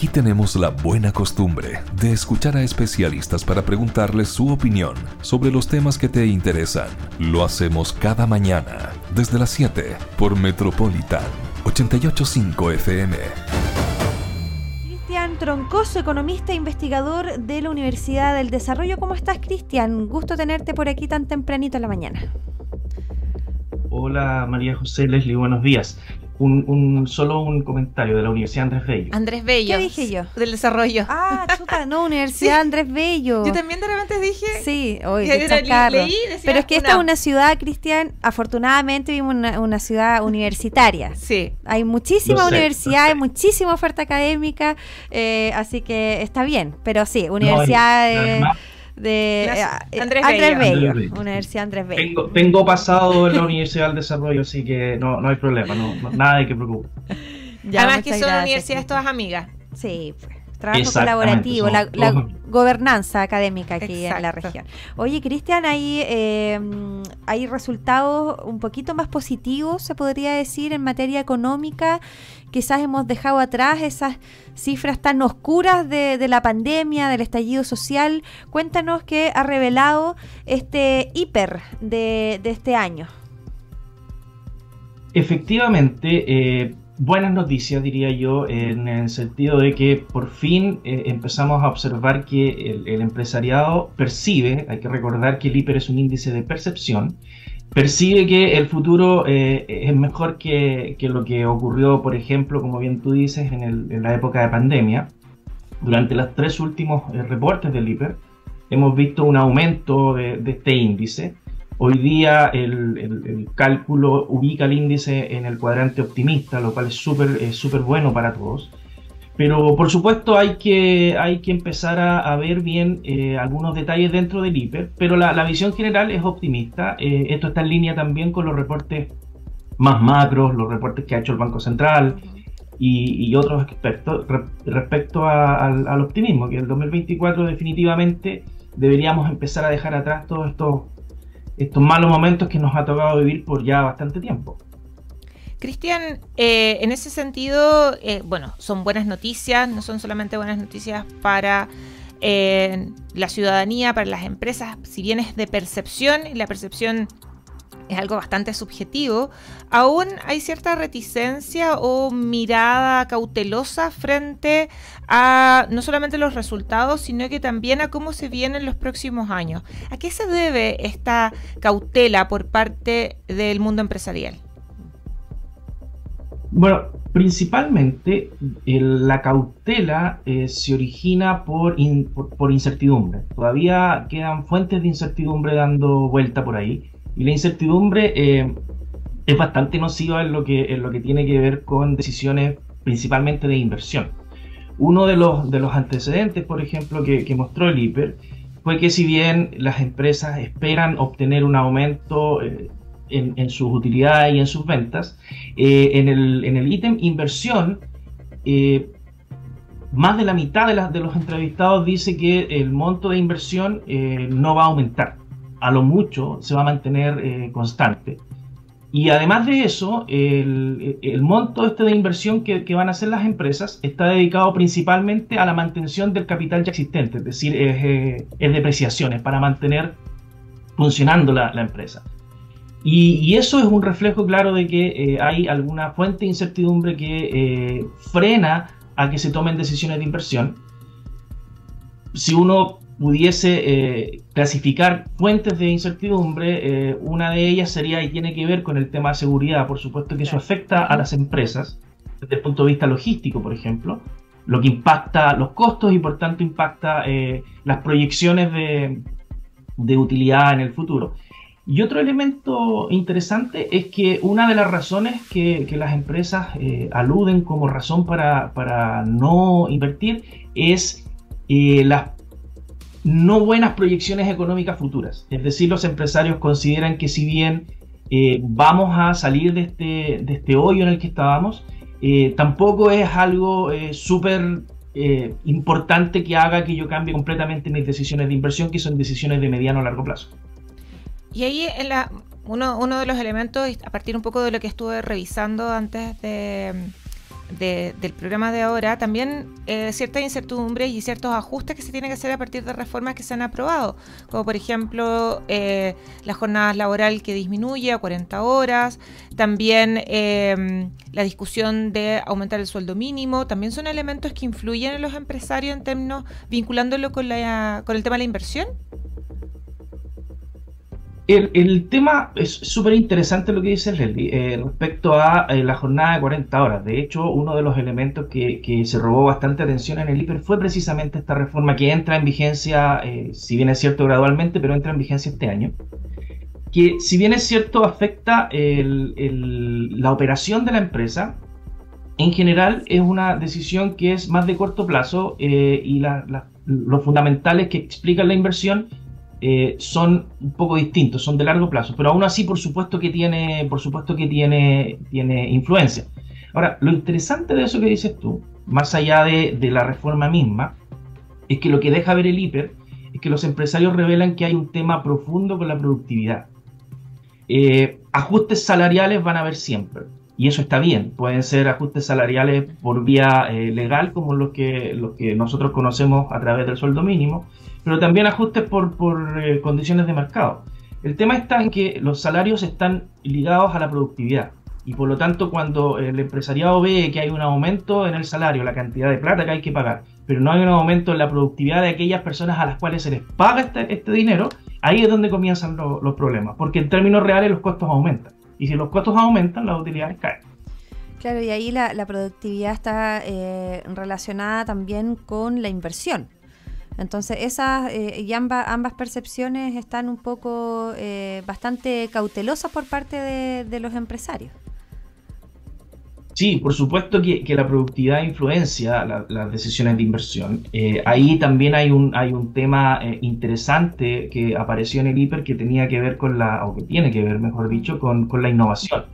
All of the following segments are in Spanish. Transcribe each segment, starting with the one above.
Aquí tenemos la buena costumbre de escuchar a especialistas para preguntarles su opinión sobre los temas que te interesan. Lo hacemos cada mañana desde las 7 por Metropolitan 885 FM. Cristian Troncoso, economista e investigador de la Universidad del Desarrollo. ¿Cómo estás, Cristian? Gusto tenerte por aquí tan tempranito en la mañana. Hola María José Leslie, buenos días un, solo un comentario de la Universidad Andrés Bello. Andrés Bello. ¿Qué dije yo? Del desarrollo. Ah, chuta, no, Universidad Andrés Bello. Yo también de repente dije. Sí, hoy leí, Pero es que esta es una ciudad, Cristian, afortunadamente vivimos una, una ciudad universitaria. Sí. Hay muchísima universidad, hay muchísima oferta académica, eh, así que está bien. Pero sí, universidad de eh, Andrés, Bello, Universidad Andrés Bello. Tengo, pasado en la Universidad del Desarrollo, así que no, no hay problema, no, nada de que preocupar. Además que son universidades todas amigas. Sí, pues, trabajo colaborativo, la, gobernanza académica aquí en la región. Oye, Cristian, hay, eh, hay resultados un poquito más positivos, se podría decir, en materia económica quizás hemos dejado atrás esas cifras tan oscuras de, la pandemia, del estallido social. Cuéntanos qué ha revelado este hiper de, este año. Efectivamente, eh, buenas noticias, diría yo, en el sentido de que por fin eh, empezamos a observar que el, el, empresariado percibe, hay que recordar que el hiper es un índice de percepción, percibe que el futuro eh, es mejor que, lo que ocurrió, por ejemplo, como bien tú dices, en, la época de pandemia. Durante los tres últimos eh, reportes del IPER hemos visto un aumento de, este índice. Hoy día el, cálculo ubica el índice en el cuadrante optimista, lo cual es súper bueno para todos. Pero por supuesto hay que, hay que empezar a, ver bien eh, algunos detalles dentro del hiper, pero la, visión general es optimista. Eh, esto está en línea también con los reportes más macros, los reportes que ha hecho el Banco Central y, otros expertos respecto al, optimismo, que el 2024 definitivamente deberíamos empezar a dejar atrás todos estos, estos malos momentos que nos ha tocado vivir por ya bastante tiempo. Cristian, eh, en ese sentido, eh, bueno, son buenas noticias, no son solamente buenas noticias para eh, la ciudadanía, para las empresas, si bien es de percepción, y la percepción es algo bastante subjetivo, aún hay cierta reticencia o mirada cautelosa frente a no solamente los resultados, sino que también a cómo se vienen los próximos años. ¿A qué se debe esta cautela por parte del mundo empresarial? Bueno, principalmente la cautela eh, se origina por, por, incertidumbre. Todavía quedan fuentes de incertidumbre dando vuelta por ahí. Y la incertidumbre eh, es bastante nociva en lo, que, en lo que tiene que ver con decisiones principalmente de inversión. Uno de los, de los antecedentes, por ejemplo, que, mostró el IPER fue que si bien las empresas esperan obtener un aumento eh, en, sus utilidades y en sus ventas. Eh, en el ítem inversión, más de la mitad de, de, los entrevistados dice que el monto de inversión no va a aumentar. A lo mucho se va a mantener constante. Y además de eso, el, monto este de inversión que, van a hacer las empresas está dedicado principalmente a la mantención del capital ya existente, es decir, es, depreciaciones para mantener funcionando la, empresa. Y, eso es un reflejo claro de que eh, hay alguna fuente de incertidumbre que eh, frena a que se tomen decisiones de inversión. Si uno pudiese eh, clasificar fuentes de incertidumbre, una de ellas sería y tiene que ver con el tema de seguridad. Por supuesto que eso afecta a las empresas desde el punto de vista logístico, por ejemplo, lo que impacta los costos y por tanto impacta las proyecciones de, de utilidad en el futuro. Y otro elemento interesante es que una de las razones que, las empresas eh, aluden como razón para, no invertir es eh, las no buenas proyecciones económicas futuras. Es decir, los empresarios consideran que si bien eh, vamos a salir de este, de este hoyo en el que estábamos, tampoco es algo súper importante que haga que yo cambie completamente mis decisiones de inversión, que son decisiones de mediano a largo plazo. Y ahí en la, uno de los elementos, a partir un poco de lo que estuve revisando antes de, del programa de ahora, también eh, ciertas incertidumbres y ciertos ajustes que se tienen que hacer a partir de reformas que se han aprobado, como por ejemplo eh, la jornada laboral que disminuye a 40 horas, también em, la discusión de aumentar el sueldo mínimo, también son elementos que influyen en los empresarios en términos vinculándolo con, la, con el tema de la inversión. El, tema es súper interesante lo que dice Leslie eh, respecto a eh, la jornada de 40 horas. De hecho, uno de los elementos que, se robó bastante atención en el IPER fue precisamente esta reforma que entra en vigencia, eh, si bien es cierto gradualmente, pero entra en vigencia este año. Que si bien es cierto afecta la operación de la empresa, en general es una decisión que es más de corto plazo y los fundamentales que explican la inversión eh, son un poco distintos, son de largo plazo, pero aún así por supuesto que tiene, por supuesto que tiene, tiene influencia. Ahora, lo interesante de eso que dices tú, más allá de, la reforma misma, es que lo que deja ver el hiper es que los empresarios revelan que hay un tema profundo con la productividad. Eh, ajustes salariales van a haber siempre, y eso está bien. Pueden ser ajustes salariales por vía eh, legal, como los que, los que nosotros conocemos a través del sueldo mínimo, pero también ajustes por, eh, condiciones de mercado. El tema está en que los salarios están ligados a la productividad y por lo tanto cuando el empresariado ve que hay un aumento en el salario, la cantidad de plata que hay que pagar, pero no hay un aumento en la productividad de aquellas personas a las cuales se les paga este, este dinero, ahí es donde comienzan los problemas, porque en términos reales los costos aumentan y si los costos aumentan, las utilidades caen. Claro, y ahí la, productividad está eh, relacionada también con la inversión. Entonces, esas eh, y ambas, percepciones están un poco eh, bastante cautelosas por parte de, los empresarios. Sí, por supuesto que, la productividad influencia las decisiones de inversión. Eh, ahí también hay un, hay un tema interesante que apareció en el hiper que tenía que ver con la, o que tiene que ver, mejor dicho, con, con la innovación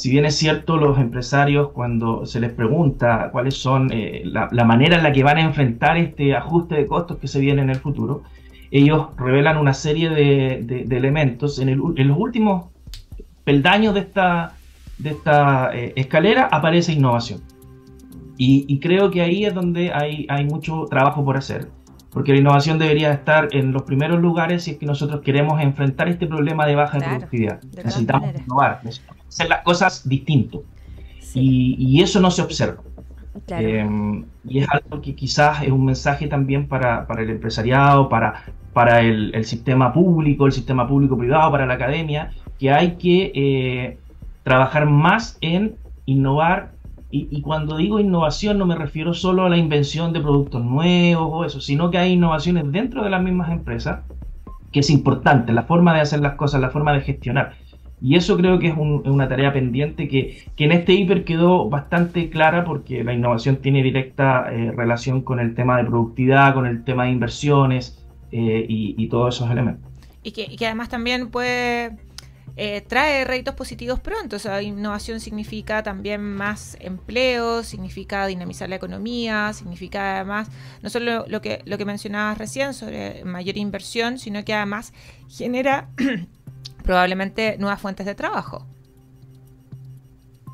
si bien es cierto, los empresarios cuando se les pregunta cuáles son eh, la, manera en la que van a enfrentar este ajuste de costos que se viene en el futuro, ellos revelan una serie de, elementos. En, los últimos peldaños de esta, de esta eh, escalera aparece innovación. Y, creo que ahí es donde hay, hay mucho trabajo por hacer porque la innovación debería estar en los primeros lugares si es que nosotros queremos enfrentar este problema de baja productividad. necesitamos innovar, necesitamos hacer las cosas distinto. Y, eso no se observa. Em, y es algo que quizás es un mensaje también para, el empresariado, para, para el, sistema público, el sistema público-privado, para la academia, que hay que eh, trabajar más en innovar. Y, cuando digo innovación no me refiero solo a la invención de productos nuevos o eso, sino que hay innovaciones dentro de las mismas empresas, que es importante, la forma de hacer las cosas, la forma de gestionar. Y eso creo que es una tarea pendiente que, en este hiper quedó bastante clara porque la innovación tiene directa eh, relación con el tema de productividad, con el tema de inversiones eh, y, todos esos elementos. Y que, además también puede eh, trae réditos positivos pronto. O sea, innovación significa también más empleo, significa dinamizar la economía, significa además no solo lo que, lo que mencionabas recién sobre mayor inversión, sino que además genera probablemente nuevas fuentes de trabajo.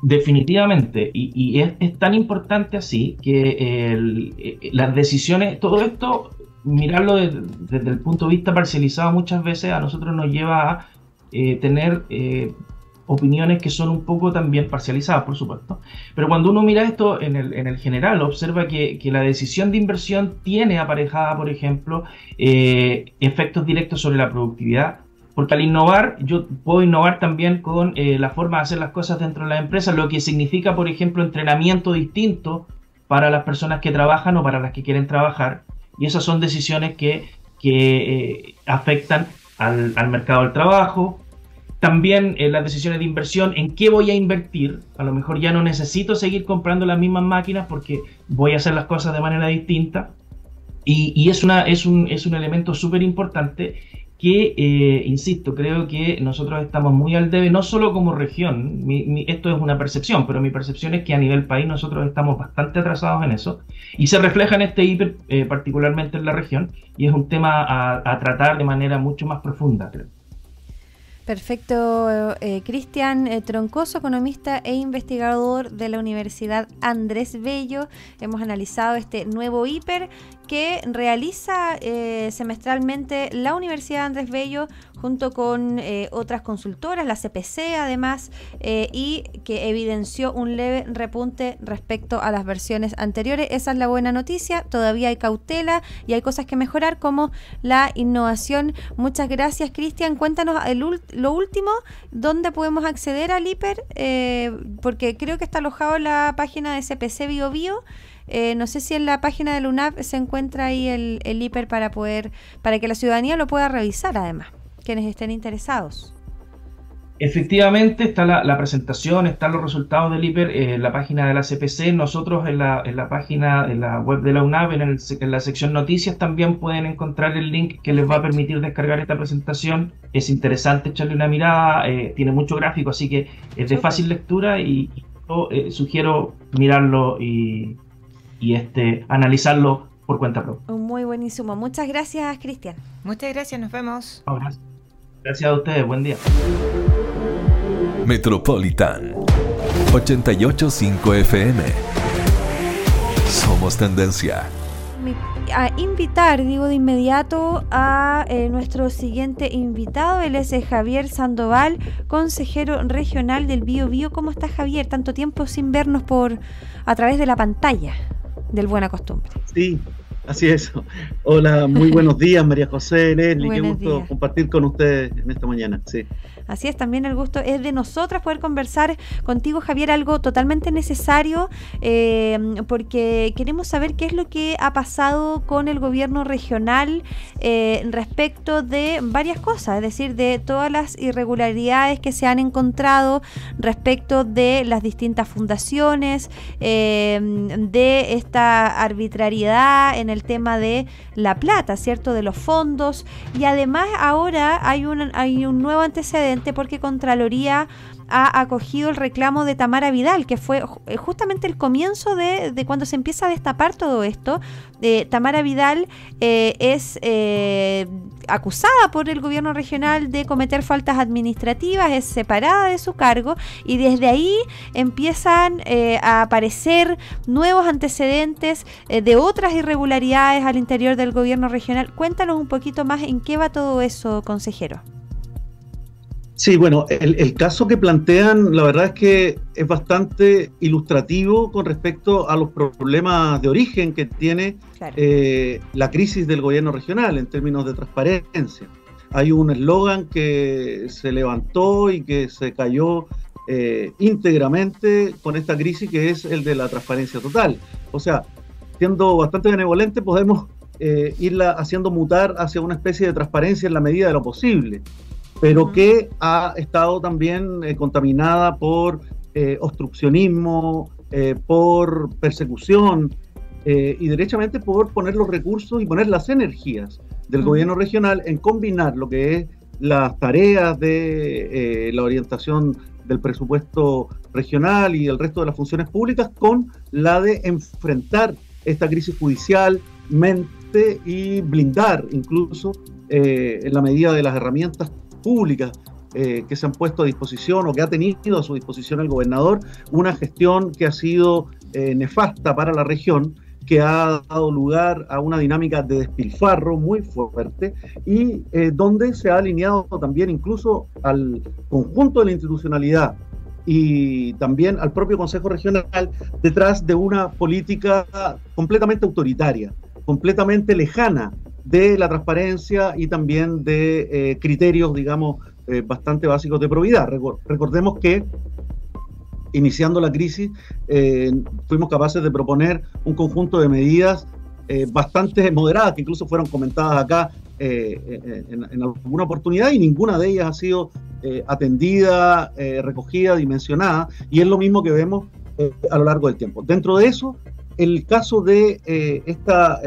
Definitivamente, y, es, tan importante así que eh, las decisiones, todo esto, mirarlo desde el punto de vista parcializado muchas veces a nosotros nos lleva a eh, tener eh, opiniones que son un poco también parcializadas, por supuesto. Pero cuando uno mira esto en el, general, observa que, que, la decisión de inversión tiene aparejada, por ejemplo, efectos directos sobre la productividad, porque al innovar, yo puedo innovar también con eh, la forma de hacer las cosas dentro de la empresa, lo que significa, por ejemplo, entrenamiento distinto para las personas que trabajan o para las que quieren trabajar. Y esas son decisiones que, eh, afectan al, mercado del trabajo. También eh, las decisiones de inversión, en qué voy a invertir. A lo mejor ya no necesito seguir comprando las mismas máquinas porque voy a hacer las cosas de manera distinta. Y, es, una, es, un, es un elemento súper importante que, eh, insisto, creo que nosotros estamos muy al debe, no solo como región, esto es una percepción, pero mi percepción es que a nivel país nosotros estamos bastante atrasados en eso, y se refleja en este hiper, eh, particularmente en la región, y es un tema a, tratar de manera mucho más profunda, creo. Perfecto, eh, Cristian eh, Troncoso, economista e investigador de la Universidad Andrés Bello. Hemos analizado este nuevo hiper que realiza eh, semestralmente la Universidad Andrés Bello junto con eh, otras consultoras, la CPC además, eh, y que evidenció un leve repunte respecto a las versiones anteriores. Esa es la buena noticia, todavía hay cautela y hay cosas que mejorar como la innovación. Muchas gracias Cristian, cuéntanos lo último, ¿dónde podemos acceder al hiper? porque creo que está alojado en la página de CPC BioBio. Bio, eh, no sé si en la página de UNAP se encuentra ahí el, el hiper para poder, para que la ciudadanía lo pueda revisar además, quienes estén interesados. Efectivamente, está la, presentación, están los resultados del hiper en la página de la CPC. Nosotros en la, en la página, en la web de la UNAP, en, en, la sección noticias, también pueden encontrar el link que les va a permitir descargar esta presentación. Es interesante echarle una mirada, eh, tiene mucho gráfico, así que es de fácil lectura y, yo eh, sugiero mirarlo y, y este, analizarlo por cuenta propia. Muy buenísimo. Muchas gracias, Cristian. Muchas gracias, nos vemos. gracias. gracias a ustedes, buen día. Metropolitan 885 FM. Somos tendencia. A invitar, digo de inmediato, a eh, nuestro siguiente invitado. Él es eh, Javier Sandoval, consejero regional del Bio Bio. ¿Cómo estás, Javier? Tanto tiempo sin vernos por a través de la pantalla del Buena Costumbre. Sí, así es. Hola, muy buenos días, María José, Leslie, qué gusto compartir con ustedes en esta mañana. Sí. Así es, también el gusto es de nosotras poder conversar contigo, Javier, algo totalmente necesario, eh, porque queremos saber qué es lo que ha pasado con el gobierno regional eh, respecto de varias cosas, es decir, de todas las irregularidades que se han encontrado respecto de las distintas fundaciones, eh, de esta arbitrariedad en el tema de la plata, ¿cierto? De los fondos, y además ahora hay un, hay un nuevo antecedente porque Contraloría ha acogido el reclamo de Tamara Vidal, que fue eh, justamente el comienzo de, cuando se empieza a destapar todo esto. Eh, Tamara Vidal eh, es acusada por el gobierno regional de cometer faltas administrativas, es separada de su cargo y desde ahí empiezan a aparecer nuevos antecedentes de otras irregularidades al interior del gobierno regional. Cuéntanos un poquito más en qué va todo eso, consejero. Sí, bueno, el, caso que plantean, la verdad es que es bastante ilustrativo con respecto a los problemas de origen que tiene eh, la crisis del gobierno regional en términos de transparencia. Hay un eslogan que se levantó y que se cayó eh, íntegramente con esta crisis, que es el de la transparencia total. O sea, siendo bastante benevolente, podemos eh, irla haciendo mutar hacia una especie de transparencia en la medida de lo posible pero que ha estado también eh, contaminada por eh, obstruccionismo, eh, por persecución y derechamente por poner los recursos y poner las energías del gobierno regional en combinar lo que es las tareas de la orientación del presupuesto regional y el resto de las funciones públicas con la de enfrentar esta crisis judicial, mente y blindar incluso en la medida de las herramientas públicas eh, que se han puesto a disposición o que ha tenido a su disposición el gobernador, una gestión que ha sido eh, nefasta para la región, que ha dado lugar a una dinámica de despilfarro muy fuerte y eh, donde se ha alineado también incluso al conjunto de la institucionalidad y también al propio Consejo Regional detrás de una política completamente autoritaria, completamente lejana de la transparencia y también de eh, criterios, digamos, eh, bastante básicos de probidad. Recordemos que iniciando la crisis eh, fuimos capaces de proponer un conjunto de medidas bastante moderadas, que incluso fueron comentadas acá en, en, alguna oportunidad y ninguna de ellas ha sido atendida, recogida, dimensionada, y es lo mismo que vemos a lo largo del tiempo. Dentro de eso, el caso de esta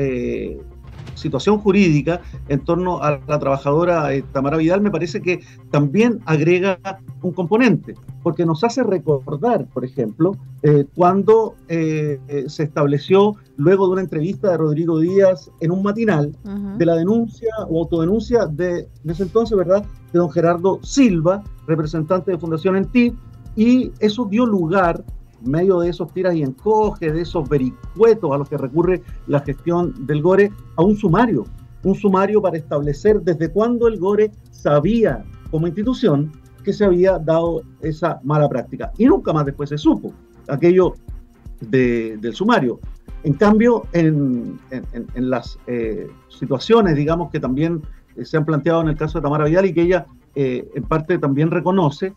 situación jurídica en torno a la trabajadora eh, Tamara Vidal me parece que también agrega un componente, porque nos hace recordar, por ejemplo, eh, cuando eh, se estableció, luego de una entrevista de Rodrigo Díaz en un matinal, de la denuncia o autodenuncia de, en ese entonces, ¿verdad?, de don Gerardo Silva, representante de Fundación ENTI, y eso dio lugar medio de esos tiras y encoges, de esos vericuetos a los que recurre la gestión del GORE, a un sumario, un sumario para establecer desde cuándo el GORE sabía como institución que se había dado esa mala práctica. Y nunca más después se supo aquello del sumario. En cambio, en, las eh, situaciones, digamos, que también eh, se han planteado en el caso de Tamara Vidal y que ella eh, en parte también reconoce,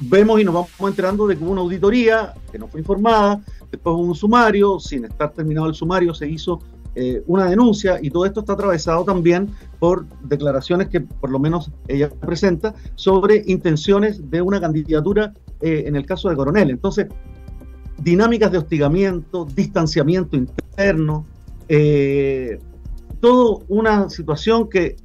vemos y nos vamos enterando de que hubo una auditoría que no fue informada, después hubo un sumario, sin estar terminado el sumario se hizo eh, una denuncia y todo esto está atravesado también por declaraciones que por lo menos ella presenta sobre intenciones de una candidatura eh, en el caso de Coronel. Entonces, dinámicas de hostigamiento, distanciamiento interno, eh, toda una situación que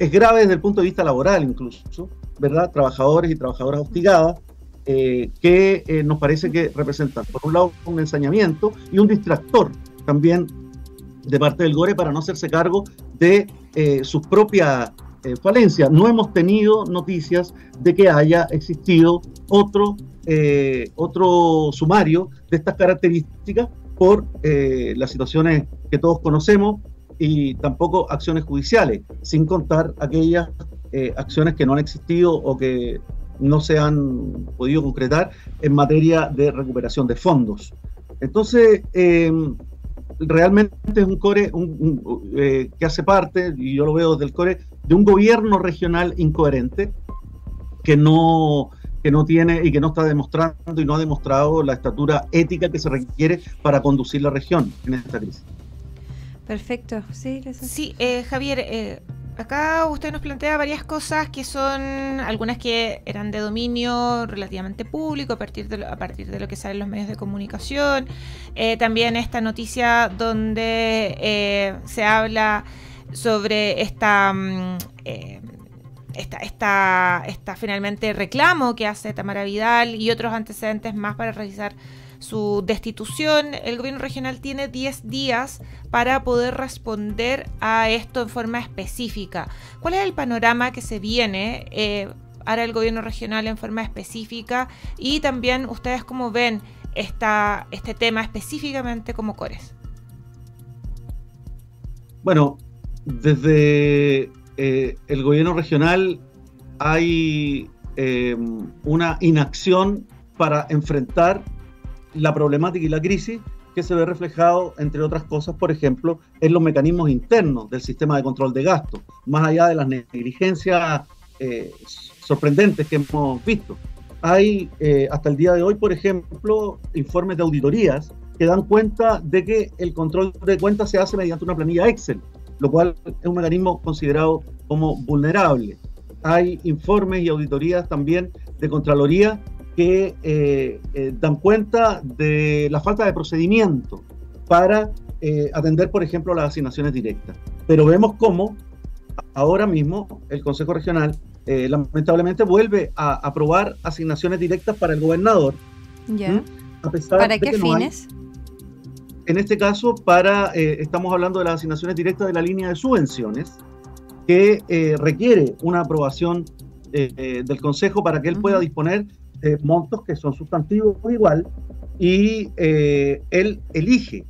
es grave desde el punto de vista laboral incluso, ¿verdad? Trabajadores y trabajadoras hostigadas, eh, que eh, nos parece que representan, por un lado, un ensañamiento y un distractor también de parte del GORE para no hacerse cargo de eh, sus propias falencias. No hemos tenido noticias de que haya existido otro, otro sumario de estas características por las situaciones que todos conocemos y tampoco acciones judiciales, sin contar aquellas eh, acciones que no han existido o que no se han podido concretar en materia de recuperación de fondos. Entonces, em, realmente es un core eh, que hace parte, y yo lo veo desde el core, de un gobierno regional incoherente que no, que no tiene y que no está demostrando y no ha demostrado la estatura ética que se requiere para conducir la región en esta crisis. Perfecto, sí, sí eh, Javier, Acá usted nos plantea varias cosas que son algunas que eran de dominio relativamente público a partir de lo, que salen los medios de comunicación. Eh, también esta noticia donde eh, se habla sobre esta, mm, eh, esta, esta, esta, finalmente reclamo que hace Tamara Vidal y otros antecedentes más para realizar su destitución, el gobierno regional tiene 10 días para poder responder a esto en forma específica. ¿Cuál es el panorama que se viene eh, ahora el gobierno regional en forma específica? Y también ustedes cómo ven este tema específicamente como CORES. Bueno, desde eh, el gobierno regional hay eh, una inacción para enfrentar la problemática y la crisis que se ve reflejado, entre otras cosas, por ejemplo, en los mecanismos internos del sistema de control de gastos, más allá de las negligencias eh, sorprendentes que hemos visto. Hay eh, hasta el día de hoy, por ejemplo, informes de auditorías que dan cuenta de que el control de cuentas se hace mediante una planilla Excel, lo cual es un mecanismo considerado como vulnerable. Hay informes y auditorías también de Contraloría que eh, eh, dan cuenta de la falta de procedimiento para eh, atender, por ejemplo, las asignaciones directas. Pero vemos cómo ahora mismo el Consejo Regional lamentablemente vuelve a aprobar asignaciones directas para el gobernador. Ya. ¿Para qué fines? en este caso, para estamos hablando de las asignaciones directas de la línea de subvenciones, que requiere una aprobación del Consejo para que él pueda disponer montos que son sustantivos igual y eh, él elige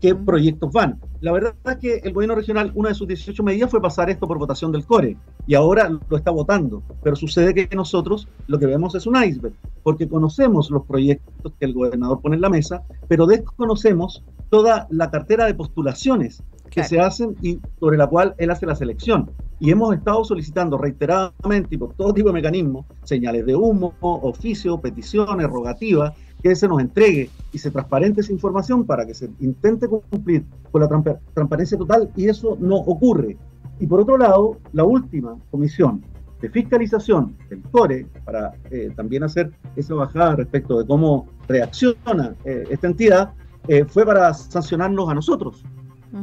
qué proyectos van. La verdad es que el gobierno regional, una de sus 18 medidas fue pasar esto por votación del CORE y ahora lo está votando. Pero sucede que nosotros lo que vemos es un iceberg, porque conocemos los proyectos que el gobernador pone en la mesa, pero desconocemos toda la cartera de postulaciones que se hacen y sobre la cual él hace la selección. Y hemos estado solicitando reiteradamente y por todo tipo de mecanismos, señales de humo, oficio, peticiones, rogativas, que se nos entregue y se transparente esa información para que se intente cumplir con la transparencia total y eso no ocurre. Y por otro lado, la última comisión de fiscalización del CORE, para eh, también hacer esa bajada respecto de cómo reacciona eh, esta entidad, eh, fue para sancionarnos a nosotros,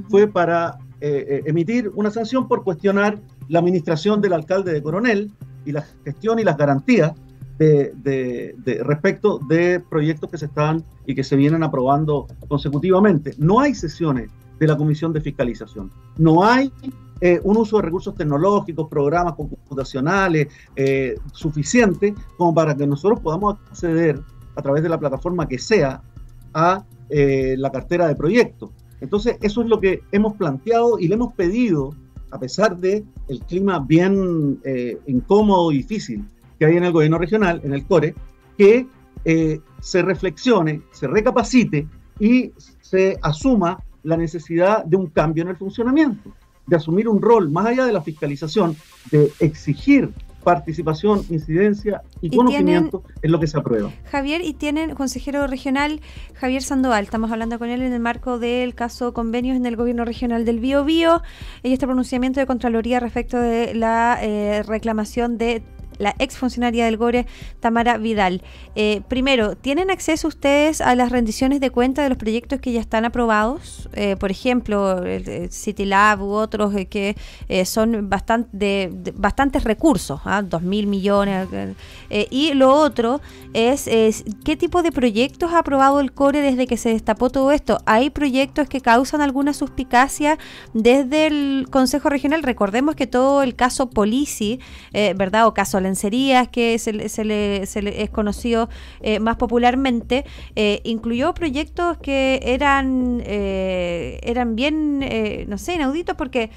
fue para emitir una sanción por cuestionar la administración del alcalde de Coronel y la gestión y las garantías de, respecto de proyectos que se están y que se vienen aprobando consecutivamente. No hay sesiones de la Comisión de Fiscalización. No hay eh, un uso de recursos tecnológicos, programas computacionales eh, suficiente como para que nosotros podamos acceder a través de la plataforma que sea a eh, la cartera de proyectos. Entonces, eso es lo que hemos planteado y le hemos pedido, a pesar de el clima bien incómodo y difícil que hay en el gobierno regional, en el CORE, que eh, se reflexione, se recapacite y se asuma la necesidad de un cambio en el funcionamiento, de asumir un rol más allá de la fiscalización, de exigir participación, incidencia y, conocimiento en lo que se aprueba. Javier, y tienen consejero regional Javier Sandoval, estamos hablando con él en el marco del caso convenios en el gobierno regional del Bío Bío y este pronunciamiento de Contraloría respecto de la eh, reclamación de la exfuncionaria del GORE, Tamara Vidal. Eh, primero, ¿tienen acceso ustedes a las rendiciones de cuenta de los proyectos que ya están aprobados? Eh, por ejemplo, el, City Lab u otros eh, que son bastante, bastantes recursos, ¿ah? dos mil millones. y lo otro es, ¿qué tipo de proyectos ha aprobado el CORE desde que se destapó todo esto? ¿Hay proyectos que causan alguna suspicacia desde el Consejo Regional? Recordemos que todo el caso Polici, ¿verdad? O caso que se, le, es conocido eh, más popularmente, eh, incluyó proyectos que eran, eh, eran bien, no sé, inauditos porque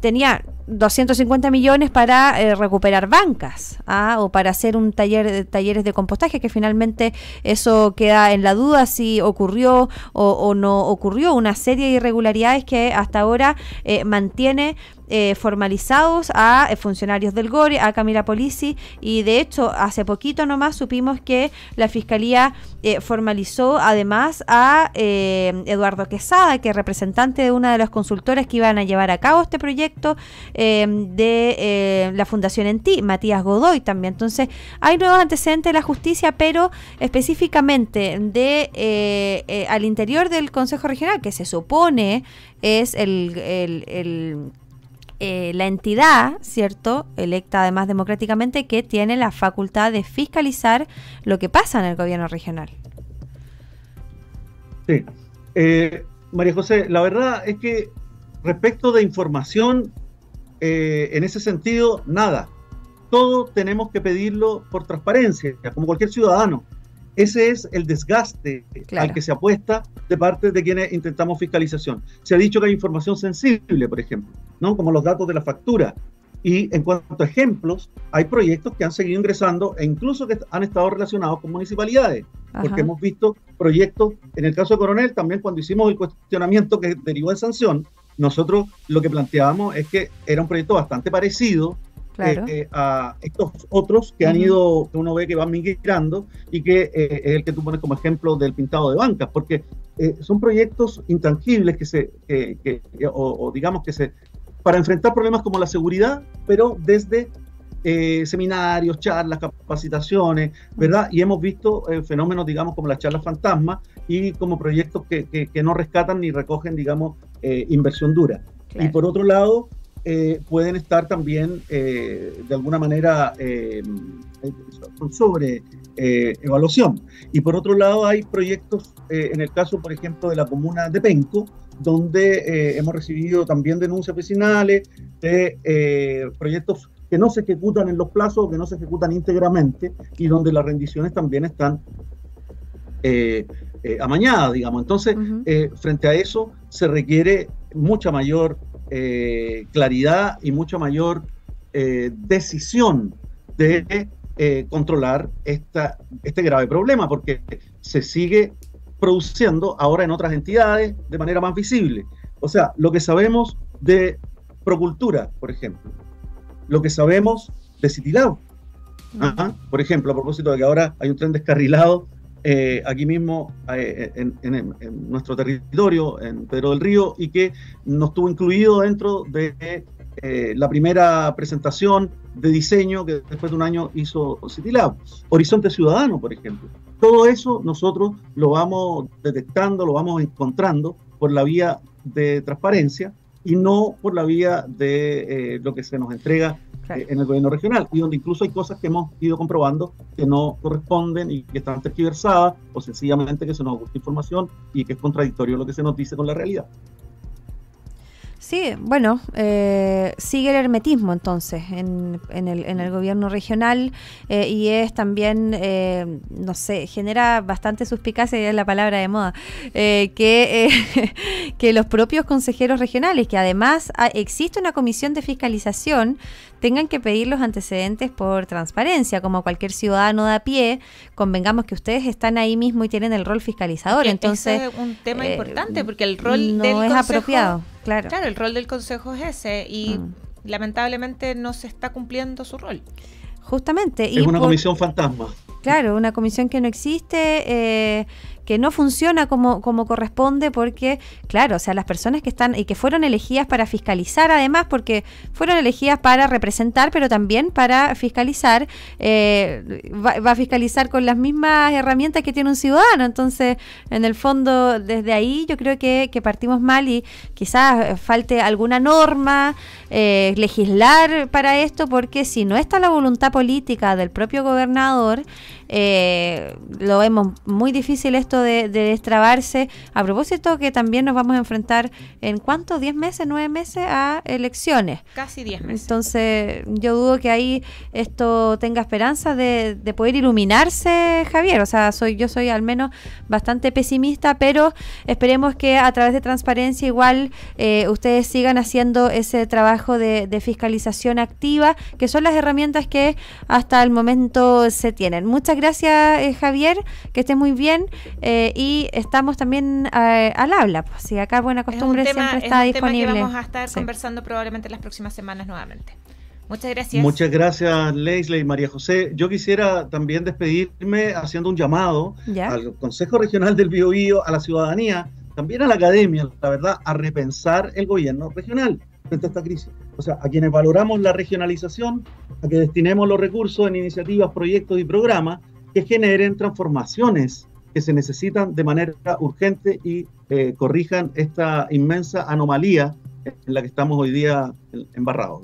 tenía 250 millones para recuperar bancas ¿ah? o para hacer un taller de talleres de compostaje que finalmente eso queda en la duda si ocurrió o, no ocurrió una serie de irregularidades que hasta ahora mantiene eh, formalizados a eh, funcionarios del GORE, a Camila Polisi, y de hecho hace poquito nomás supimos que la Fiscalía eh, formalizó además a Eduardo Quesada, que es representante de una de las consultoras que iban a llevar a cabo este proyecto de la Fundación en ti, Matías Godoy también. Entonces, hay nuevos antecedentes de la justicia, pero específicamente de al interior del Consejo Regional, que se supone es el, el eh, la entidad, ¿cierto? Electa además democráticamente, que tiene la facultad de fiscalizar lo que pasa en el gobierno regional. Sí. Eh, María José, la verdad es que respecto de información, eh, en ese sentido, nada. Todo tenemos que pedirlo por transparencia, como cualquier ciudadano. Ese es el desgaste al que se apuesta de parte de quienes intentamos fiscalización. Se ha dicho que hay información sensible, por ejemplo, ¿no? como los datos de la factura. Y en cuanto a ejemplos, hay proyectos que han seguido ingresando e incluso que han estado relacionados con municipalidades, porque hemos visto proyectos, en el caso de Coronel, también cuando hicimos el cuestionamiento que derivó en sanción, nosotros lo que planteábamos es que era un proyecto bastante parecido eh, eh, a estos otros que han ido, que uno ve que van migrando y que eh, es el que tú pones como ejemplo del pintado de bancas, porque son proyectos intangibles que se, o, digamos que se, para enfrentar problemas como la seguridad, pero desde seminarios, charlas, capacitaciones, ¿verdad? Y hemos visto fenómenos, digamos, como las charlas fantasma y como proyectos que, que, no rescatan ni recogen, digamos, inversión dura. Y por otro lado, eh, pueden estar también eh, de alguna manera eh, sobre evaluación. Y por otro lado hay proyectos, en el caso por ejemplo de la comuna de Penco, donde hemos recibido también denuncias vecinales de proyectos que no se ejecutan en los plazos, que no se ejecutan íntegramente y donde las rendiciones también están amañadas, digamos. Entonces, frente a eso se requiere mucha mayor eh, claridad y mucha mayor eh, decisión de eh, controlar esta, este grave problema, porque se sigue produciendo ahora en otras entidades de manera más visible. O sea, lo que sabemos de Procultura, por ejemplo, lo que sabemos de Citilab, por ejemplo, a propósito de que ahora hay un tren descarrilado eh, aquí mismo eh, en, nuestro territorio, en Pedro del Río, y que no estuvo incluido dentro de eh, la primera presentación de diseño que después de un año hizo CityLab. Horizonte Ciudadano, por ejemplo. Todo eso nosotros lo vamos detectando, lo vamos encontrando por la vía de transparencia y no por la vía de lo que se nos entrega eh, en el gobierno regional, y donde incluso hay cosas que hemos ido comprobando que no corresponden y que están tergiversadas o sencillamente que se nos gusta información y que es contradictorio lo que se nos dice con la realidad. Sí, bueno, eh, sigue el hermetismo entonces en, en, el, en el, gobierno regional eh, y es también, eh, no sé, genera bastante suspicacia, es la palabra de moda, que, que los propios consejeros regionales, que además existe una comisión de fiscalización, tengan que pedir los antecedentes por transparencia, como cualquier ciudadano de a pie, convengamos que ustedes están ahí mismo y tienen el rol fiscalizador. Entonces, es un tema importante porque el rol no es apropiado Claro. el rol del Consejo es ese y mm. lamentablemente no se está cumpliendo su rol. Justamente. Es una comisión fantasma. Claro, una comisión que no existe. Eh, que no funciona como, corresponde porque, claro, o sea, las personas que están y que fueron elegidas para fiscalizar, además, porque fueron elegidas para representar, pero también para fiscalizar, eh, va, a fiscalizar con las mismas herramientas que tiene un ciudadano. Entonces, en el fondo, desde ahí yo creo que, que partimos mal y quizás falte alguna norma, eh, legislar para esto, porque si no está la voluntad política del propio gobernador, eh, lo vemos muy difícil esto de, destrabarse. A propósito que también nos vamos a enfrentar en cuánto, 10 meses, 9 meses a elecciones. Casi 10 meses. Entonces yo dudo que ahí esto tenga esperanza de, poder iluminarse, Javier. O sea, soy yo soy al menos bastante pesimista, pero esperemos que a través de transparencia igual eh, ustedes sigan haciendo ese trabajo de, de fiscalización activa, que son las herramientas que hasta el momento se tienen. Muchas gracias, eh, Javier, que estés muy bien. Eh, y estamos también eh, al habla. Pues, si acá Buena Costumbre siempre está es un disponible. Tema que vamos a estar conversando probablemente las próximas semanas nuevamente. Muchas gracias. Muchas gracias, Leslie y María José. Yo quisiera también despedirme haciendo un llamado al Consejo Regional del Biobío, a la ciudadanía, también a la academia, la verdad, a repensar el gobierno regional frente a esta crisis. O sea, a quienes valoramos la regionalización, a que destinemos los recursos en iniciativas, proyectos y programas que generen transformaciones que se necesitan de manera urgente y eh, corrijan esta inmensa anomalía en la que estamos hoy día embarrados.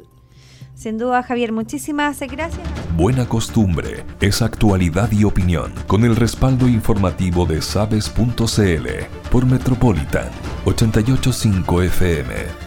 Sin duda, Javier, muchísimas gracias. Buena costumbre es actualidad y opinión con el respaldo informativo de sabes.cl por Metropolitan 885 FM